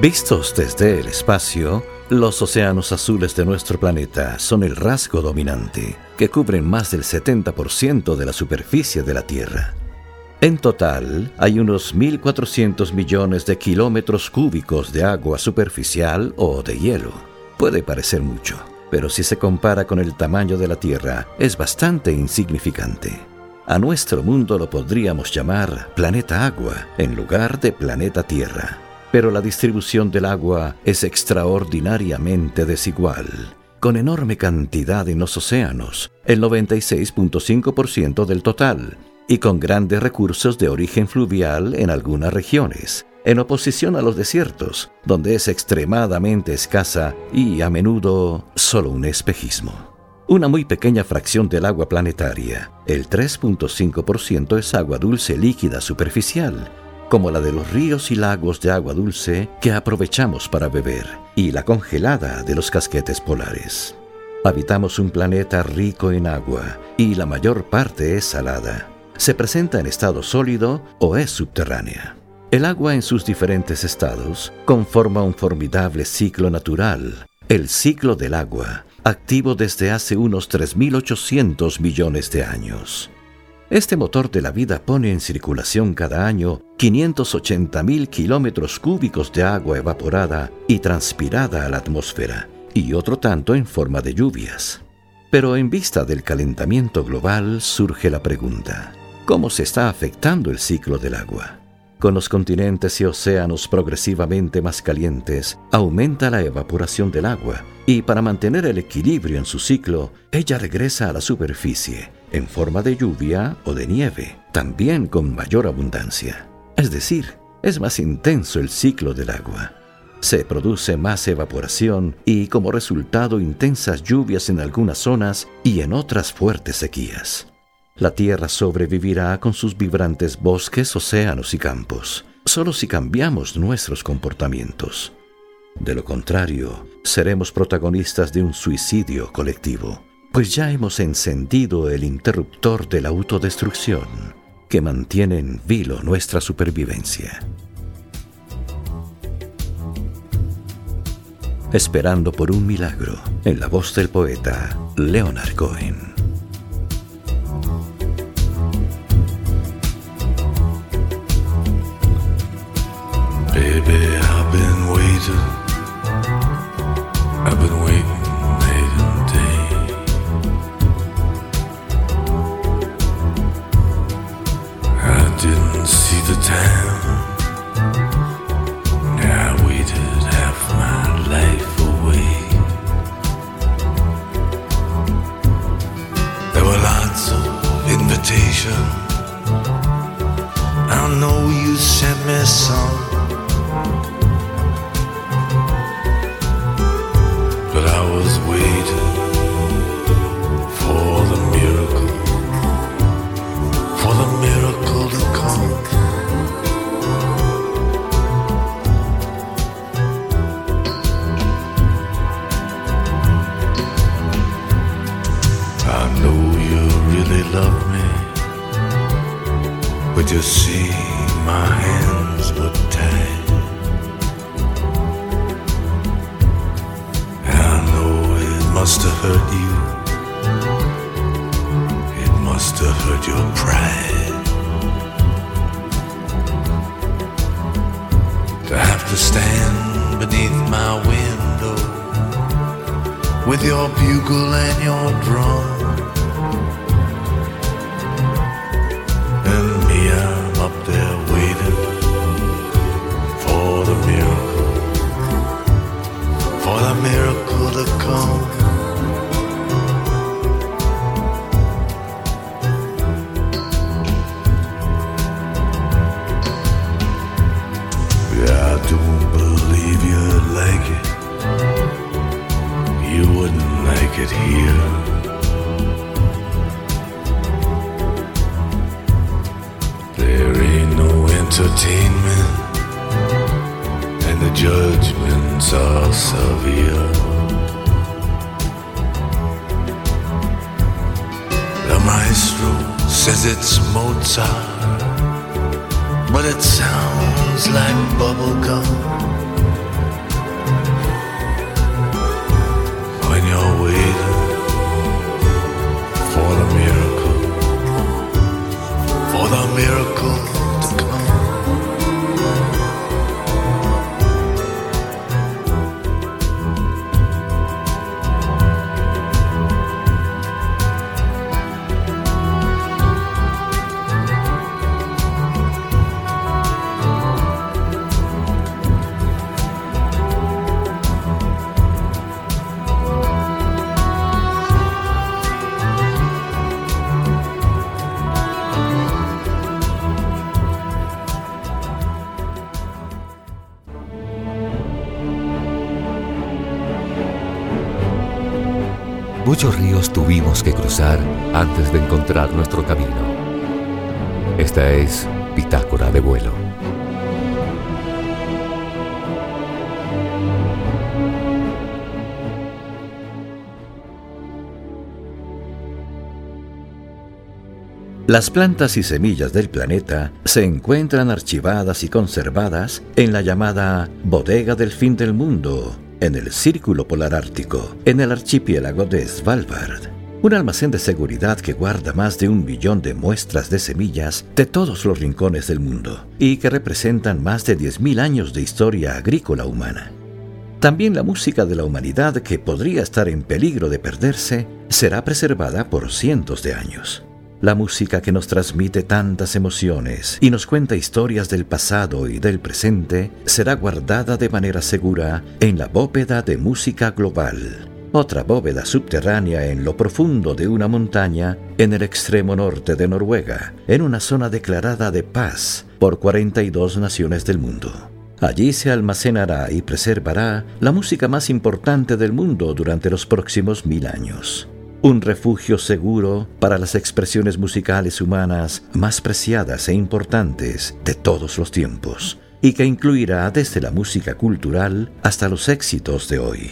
Vistos desde el espacio, los océanos azules de nuestro planeta son el rasgo dominante, que cubren más del 70% de la superficie de la Tierra. En total, hay unos 1.400 millones de kilómetros cúbicos de agua superficial o de hielo. Puede parecer mucho, pero si se compara con el tamaño de la Tierra, es bastante insignificante. A nuestro mundo lo podríamos llamar planeta agua en lugar de planeta Tierra pero la distribución del agua es extraordinariamente desigual, con enorme cantidad en los océanos, el 96.5% del total, y con grandes recursos de origen fluvial en algunas regiones, en oposición a los desiertos, donde es extremadamente escasa y a menudo solo un espejismo. Una muy pequeña fracción del agua planetaria, el 3.5% es agua dulce líquida superficial, como la de los ríos y lagos de agua dulce que aprovechamos para beber, y la congelada de los casquetes polares. Habitamos un planeta rico en agua, y la mayor parte es salada. Se presenta en estado sólido o es subterránea. El agua en sus diferentes estados conforma un formidable ciclo natural, el ciclo del agua, activo desde hace unos 3.800 millones de años. Este motor de la vida pone en circulación cada año 580.000 kilómetros cúbicos de agua evaporada y transpirada a la atmósfera, y otro tanto en forma de lluvias. Pero en vista del calentamiento global surge la pregunta, ¿cómo se está afectando el ciclo del agua? Con los continentes y océanos progresivamente más calientes, aumenta la evaporación del agua, y para mantener el equilibrio en su ciclo, ella regresa a la superficie, en forma de lluvia o de nieve, también con mayor abundancia. Es decir, es más intenso el ciclo del agua. Se produce más evaporación y como resultado intensas lluvias en algunas zonas y en otras fuertes sequías. La Tierra sobrevivirá con sus vibrantes bosques, océanos y campos, solo si cambiamos nuestros comportamientos. De lo contrario, seremos protagonistas de un suicidio colectivo pues ya hemos encendido el interruptor de la autodestrucción que mantiene en vilo nuestra supervivencia. Esperando por un milagro, en la voz del poeta Leonard Cohen. You see my hands were tied? I know it must have hurt you. It must have hurt your pride. To have to stand beneath my window with your bugle and your drum. It here. There ain't no entertainment, and the judgments are severe. The maestro says it's Mozart, but it sounds like bubblegum. Tuvimos que cruzar antes de encontrar nuestro camino. Esta es Bitácora de vuelo. Las plantas y semillas del planeta se encuentran archivadas y conservadas en la llamada Bodega del Fin del Mundo, en el Círculo Polar Ártico, en el archipiélago de Svalbard. Un almacén de seguridad que guarda más de un millón de muestras de semillas de todos los rincones del mundo y que representan más de 10.000 años de historia agrícola humana. También la música de la humanidad que podría estar en peligro de perderse será preservada por cientos de años. La música que nos transmite tantas emociones y nos cuenta historias del pasado y del presente será guardada de manera segura en la bóveda de música global, otra bóveda subterránea en lo profundo de una montaña en el extremo norte de Noruega, en una zona declarada de paz por 42 naciones del mundo. Allí se almacenará y preservará la música más importante del mundo durante los próximos mil años un refugio seguro para las expresiones musicales humanas más preciadas e importantes de todos los tiempos, y que incluirá desde la música cultural hasta los éxitos de hoy.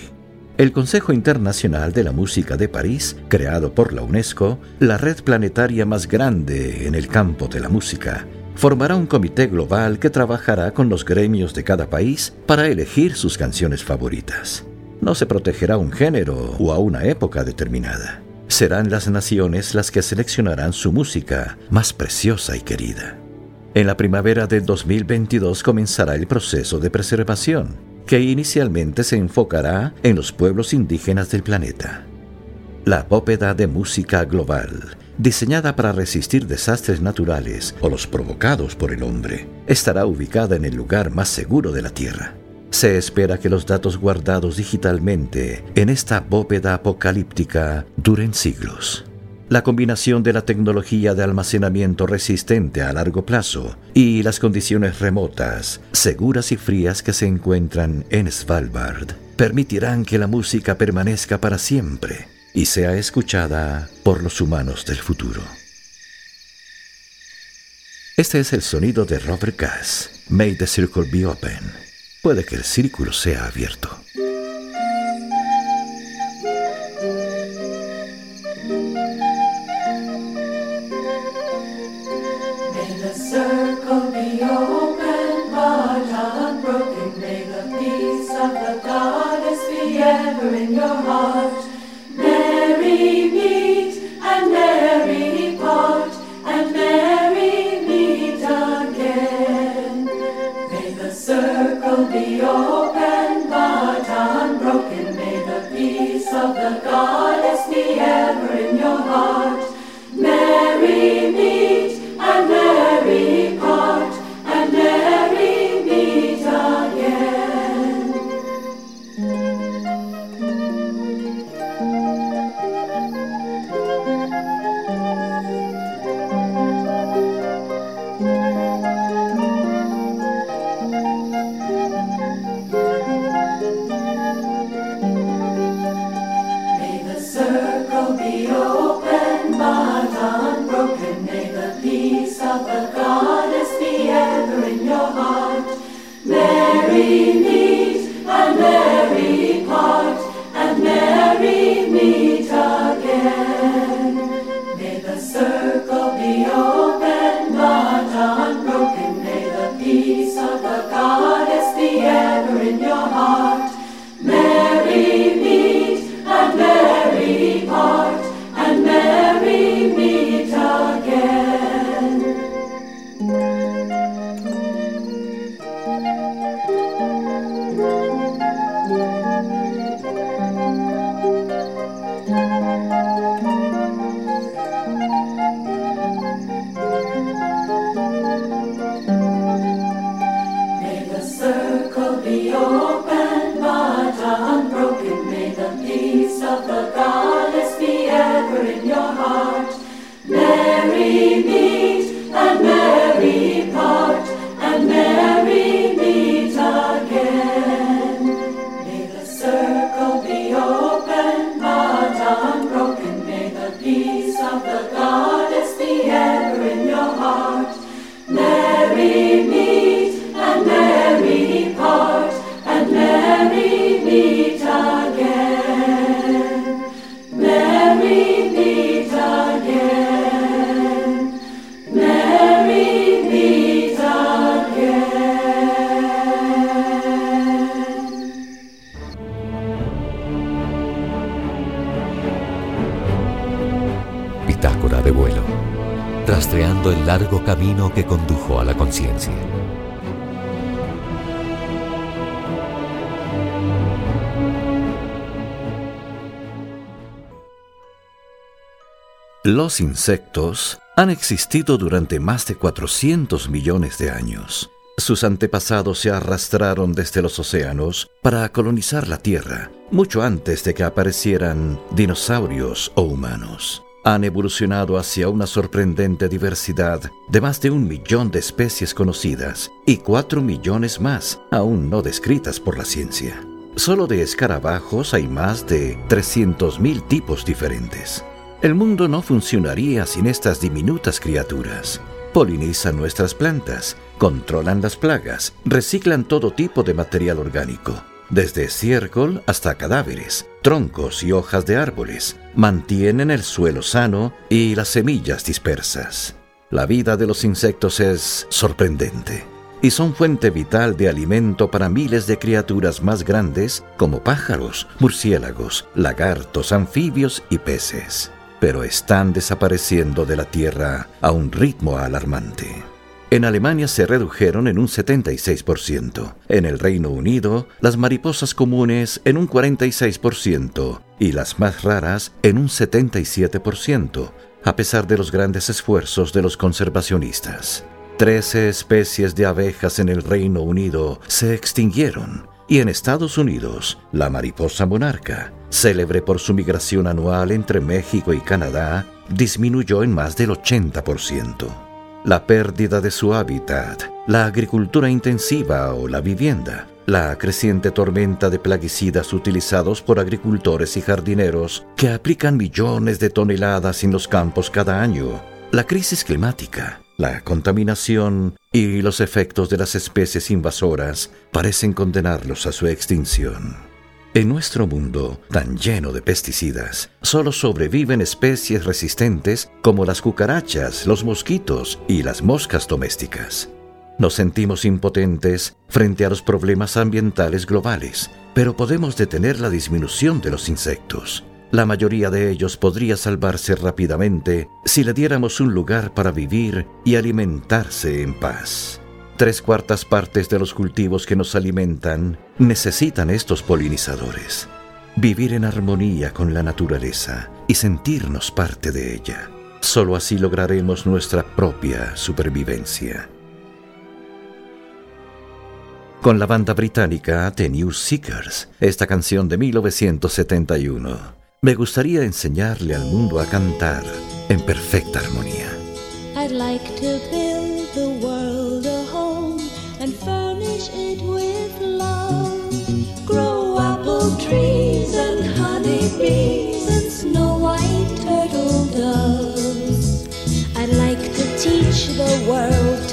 El Consejo Internacional de la Música de París, creado por la UNESCO, la red planetaria más grande en el campo de la música, formará un comité global que trabajará con los gremios de cada país para elegir sus canciones favoritas. No se protegerá un género o a una época determinada. Serán las naciones las que seleccionarán su música más preciosa y querida. En la primavera del 2022 comenzará el proceso de preservación, que inicialmente se enfocará en los pueblos indígenas del planeta. La bóveda de música global, diseñada para resistir desastres naturales o los provocados por el hombre, estará ubicada en el lugar más seguro de la Tierra. Se espera que los datos guardados digitalmente en esta bóveda apocalíptica duren siglos. La combinación de la tecnología de almacenamiento resistente a largo plazo y las condiciones remotas, seguras y frías que se encuentran en Svalbard permitirán que la música permanezca para siempre y sea escuchada por los humanos del futuro. Este es el sonido de Robert Cass, May the Circle Be Open. Puede que el círculo sea abierto. Los insectos han existido durante más de 400 millones de años. Sus antepasados se arrastraron desde los océanos para colonizar la Tierra, mucho antes de que aparecieran dinosaurios o humanos. Han evolucionado hacia una sorprendente diversidad de más de un millón de especies conocidas y cuatro millones más aún no descritas por la ciencia. Solo de escarabajos hay más de 300.000 tipos diferentes. El mundo no funcionaría sin estas diminutas criaturas. Polinizan nuestras plantas, controlan las plagas, reciclan todo tipo de material orgánico, desde estiércol hasta cadáveres, troncos y hojas de árboles, mantienen el suelo sano y las semillas dispersas. La vida de los insectos es sorprendente y son fuente vital de alimento para miles de criaturas más grandes como pájaros, murciélagos, lagartos, anfibios y peces pero están desapareciendo de la Tierra a un ritmo alarmante. En Alemania se redujeron en un 76%, en el Reino Unido las mariposas comunes en un 46% y las más raras en un 77%, a pesar de los grandes esfuerzos de los conservacionistas. Trece especies de abejas en el Reino Unido se extinguieron y en Estados Unidos la mariposa monarca, célebre por su migración anual entre México y Canadá, disminuyó en más del 80%. La pérdida de su hábitat, la agricultura intensiva o la vivienda, la creciente tormenta de plaguicidas utilizados por agricultores y jardineros que aplican millones de toneladas en los campos cada año, la crisis climática, la contaminación y los efectos de las especies invasoras parecen condenarlos a su extinción. En nuestro mundo, tan lleno de pesticidas, solo sobreviven especies resistentes como las cucarachas, los mosquitos y las moscas domésticas. Nos sentimos impotentes frente a los problemas ambientales globales, pero podemos detener la disminución de los insectos. La mayoría de ellos podría salvarse rápidamente si le diéramos un lugar para vivir y alimentarse en paz. Tres cuartas partes de los cultivos que nos alimentan necesitan estos polinizadores. Vivir en armonía con la naturaleza y sentirnos parte de ella. Solo así lograremos nuestra propia supervivencia. Con la banda británica The New Seekers, esta canción de 1971, me gustaría enseñarle al mundo a cantar en perfecta armonía. I'd like to build the world a home and furnish it with love. Grow apple trees and honey bees and snow white turtle doves. I'd like to teach the world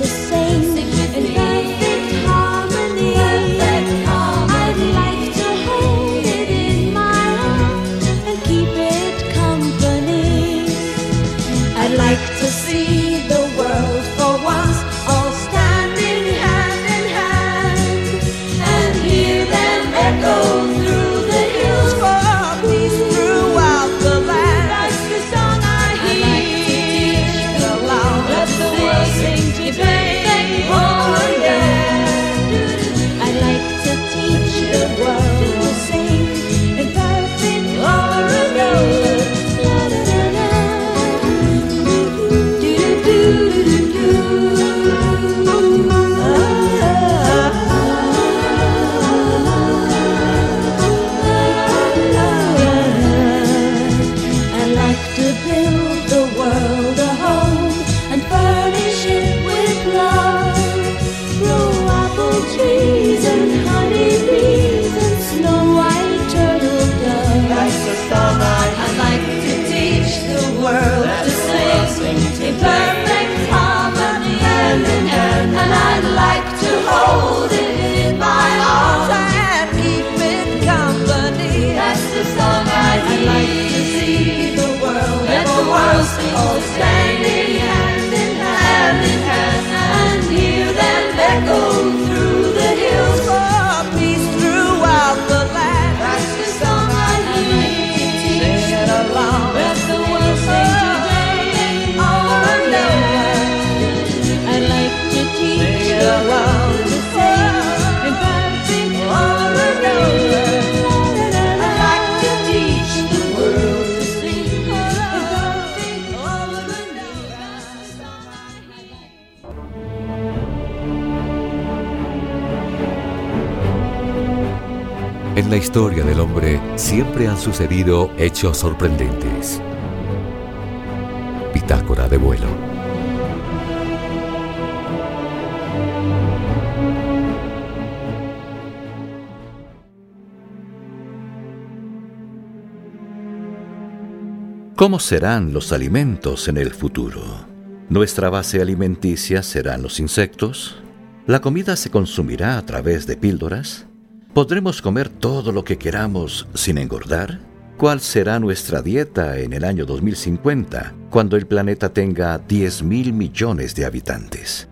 la historia del hombre siempre han sucedido hechos sorprendentes. Bitácora de vuelo. ¿Cómo serán los alimentos en el futuro? ¿Nuestra base alimenticia serán los insectos? ¿La comida se consumirá a través de píldoras? ¿Podremos comer todo lo que queramos sin engordar? ¿Cuál será nuestra dieta en el año 2050, cuando el planeta tenga 10 mil millones de habitantes?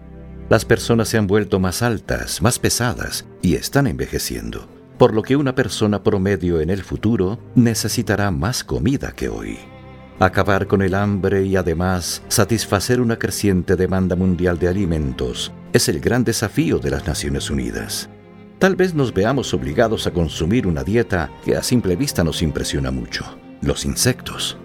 Las personas se han vuelto más altas, más pesadas y están envejeciendo, por lo que una persona promedio en el futuro necesitará más comida que hoy. Acabar con el hambre y además satisfacer una creciente demanda mundial de alimentos es el gran desafío de las Naciones Unidas tal vez nos veamos obligados a consumir una dieta que a simple vista nos impresiona mucho, los insectos.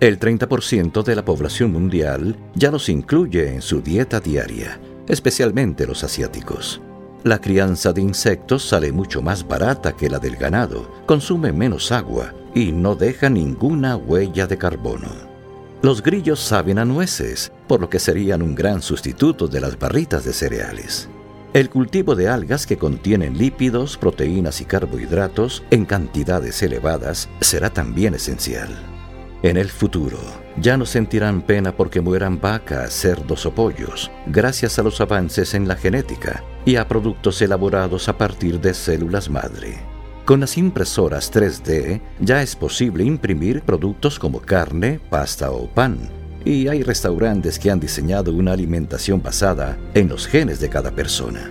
El 30% de la población mundial ya los incluye en su dieta diaria, especialmente los asiáticos. La crianza de insectos sale mucho más barata que la del ganado, consume menos agua y no deja ninguna huella de carbono. Los grillos saben a nueces, por lo que serían un gran sustituto de las barritas de cereales. El cultivo de algas que contienen lípidos, proteínas y carbohidratos en cantidades elevadas será también esencial. En el futuro, ya no sentirán pena porque mueran vacas, cerdos o pollos, gracias a los avances en la genética y a productos elaborados a partir de células madre. Con las impresoras 3D ya es posible imprimir productos como carne, pasta o pan, y hay restaurantes que han diseñado una alimentación basada en los genes de cada persona.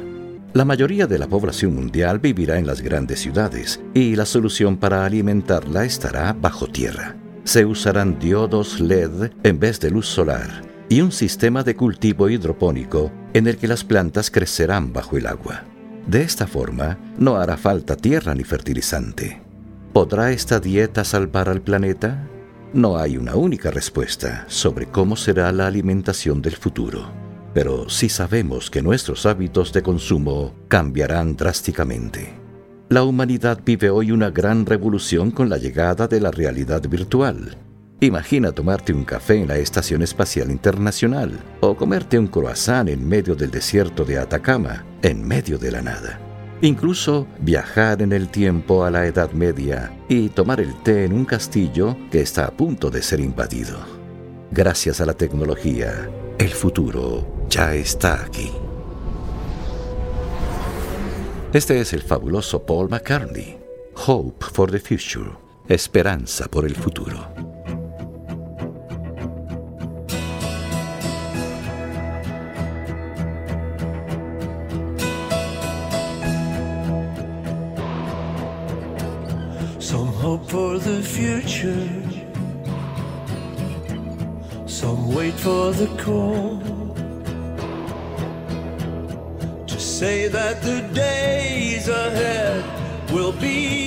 La mayoría de la población mundial vivirá en las grandes ciudades y la solución para alimentarla estará bajo tierra. Se usarán diodos LED en vez de luz solar y un sistema de cultivo hidropónico en el que las plantas crecerán bajo el agua. De esta forma, no hará falta tierra ni fertilizante. ¿Podrá esta dieta salvar al planeta? No hay una única respuesta sobre cómo será la alimentación del futuro, pero sí sabemos que nuestros hábitos de consumo cambiarán drásticamente. La humanidad vive hoy una gran revolución con la llegada de la realidad virtual. Imagina tomarte un café en la Estación Espacial Internacional o comerte un croissant en medio del desierto de Atacama, en medio de la nada. Incluso viajar en el tiempo a la Edad Media y tomar el té en un castillo que está a punto de ser invadido. Gracias a la tecnología, el futuro ya está aquí. Este es el fabuloso Paul McCartney, Hope for the Future, Esperanza por el futuro. Future. Some wait for the call to say that the days ahead will be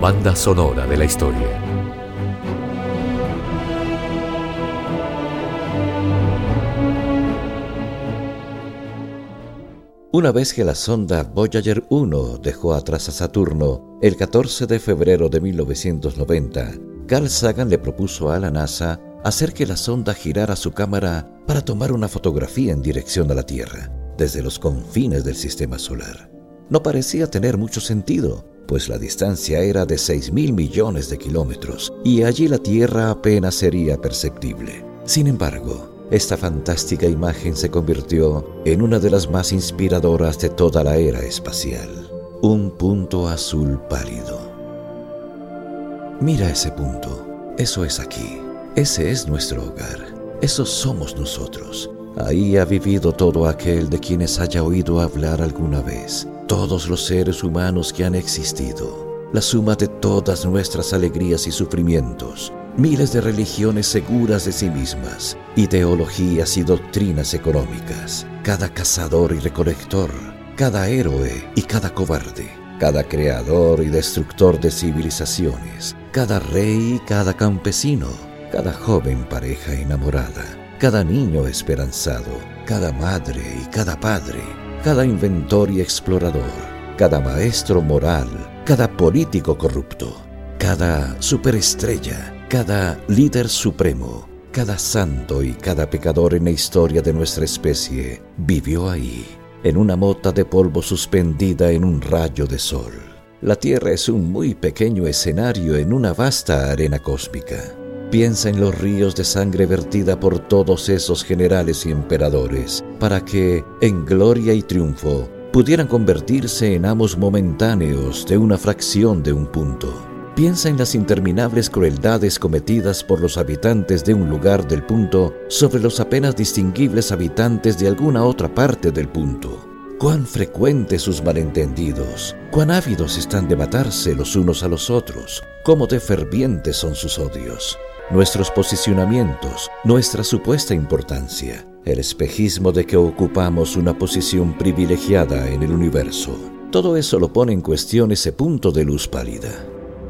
banda sonora de la historia. Una vez que la sonda Voyager 1 dejó atrás a Saturno, el 14 de febrero de 1990, Carl Sagan le propuso a la NASA hacer que la sonda girara su cámara para tomar una fotografía en dirección a la Tierra, desde los confines del sistema solar. No parecía tener mucho sentido, pues la distancia era de 6 mil millones de kilómetros y allí la Tierra apenas sería perceptible. Sin embargo, esta fantástica imagen se convirtió en una de las más inspiradoras de toda la era espacial. Un punto azul pálido. Mira ese punto. Eso es aquí. Ese es nuestro hogar. Eso somos nosotros. Ahí ha vivido todo aquel de quienes haya oído hablar alguna vez. Todos los seres humanos que han existido. La suma de todas nuestras alegrías y sufrimientos miles de religiones seguras de sí mismas, ideologías y doctrinas económicas, cada cazador y recolector, cada héroe y cada cobarde, cada creador y destructor de civilizaciones, cada rey y cada campesino, cada joven pareja enamorada, cada niño esperanzado, cada madre y cada padre, cada inventor y explorador, cada maestro moral, cada político corrupto, cada superestrella, cada líder supremo, cada santo y cada pecador en la historia de nuestra especie vivió ahí, en una mota de polvo suspendida en un rayo de sol. La Tierra es un muy pequeño escenario en una vasta arena cósmica. Piensa en los ríos de sangre vertida por todos esos generales y emperadores, para que, en gloria y triunfo, pudieran convertirse en amos momentáneos de una fracción de un punto. Piensa en las interminables crueldades cometidas por los habitantes de un lugar del punto sobre los apenas distinguibles habitantes de alguna otra parte del punto. Cuán frecuentes sus malentendidos, cuán ávidos están de matarse los unos a los otros, cómo de fervientes son sus odios. Nuestros posicionamientos, nuestra supuesta importancia, el espejismo de que ocupamos una posición privilegiada en el universo. Todo eso lo pone en cuestión ese punto de luz pálida.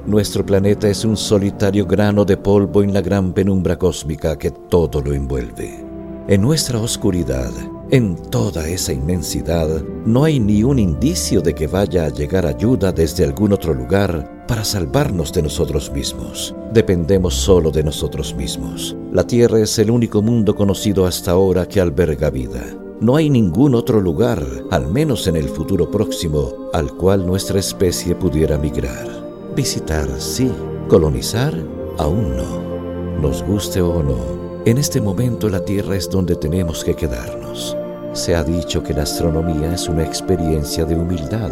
Nuestro planeta es un solitario grano de polvo en la gran penumbra cósmica que todo lo envuelve. En nuestra oscuridad, en toda esa inmensidad, no hay ni un indicio de que vaya a llegar ayuda desde algún otro lugar para salvarnos de nosotros mismos. Dependemos solo de nosotros mismos. La Tierra es el único mundo conocido hasta ahora que alberga vida. No hay ningún otro lugar, al menos en el futuro próximo, al cual nuestra especie pudiera migrar. Visitar, sí. Colonizar, aún no. Nos guste o no, en este momento la Tierra es donde tenemos que quedarnos. Se ha dicho que la astronomía es una experiencia de humildad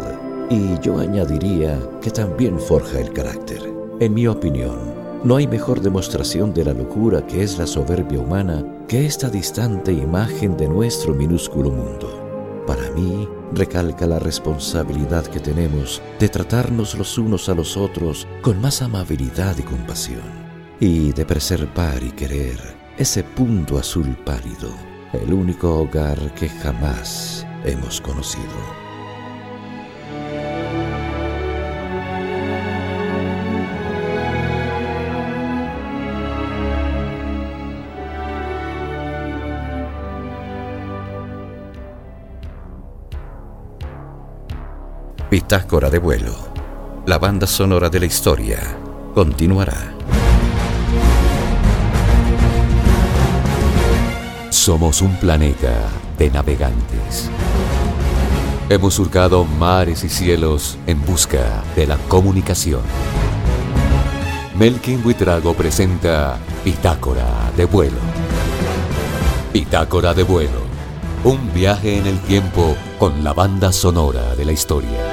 y yo añadiría que también forja el carácter. En mi opinión, no hay mejor demostración de la locura que es la soberbia humana que esta distante imagen de nuestro minúsculo mundo para mí recalca la responsabilidad que tenemos de tratarnos los unos a los otros con más amabilidad y compasión, y de preservar y querer ese punto azul pálido, el único hogar que jamás hemos conocido. Bitácora de vuelo. La banda sonora de la historia continuará. Somos un planeta de navegantes. Hemos surcado mares y cielos en busca de la comunicación. Melkin Buitrago presenta Bitácora de vuelo. Bitácora de vuelo. Un viaje en el tiempo con la banda sonora de la historia.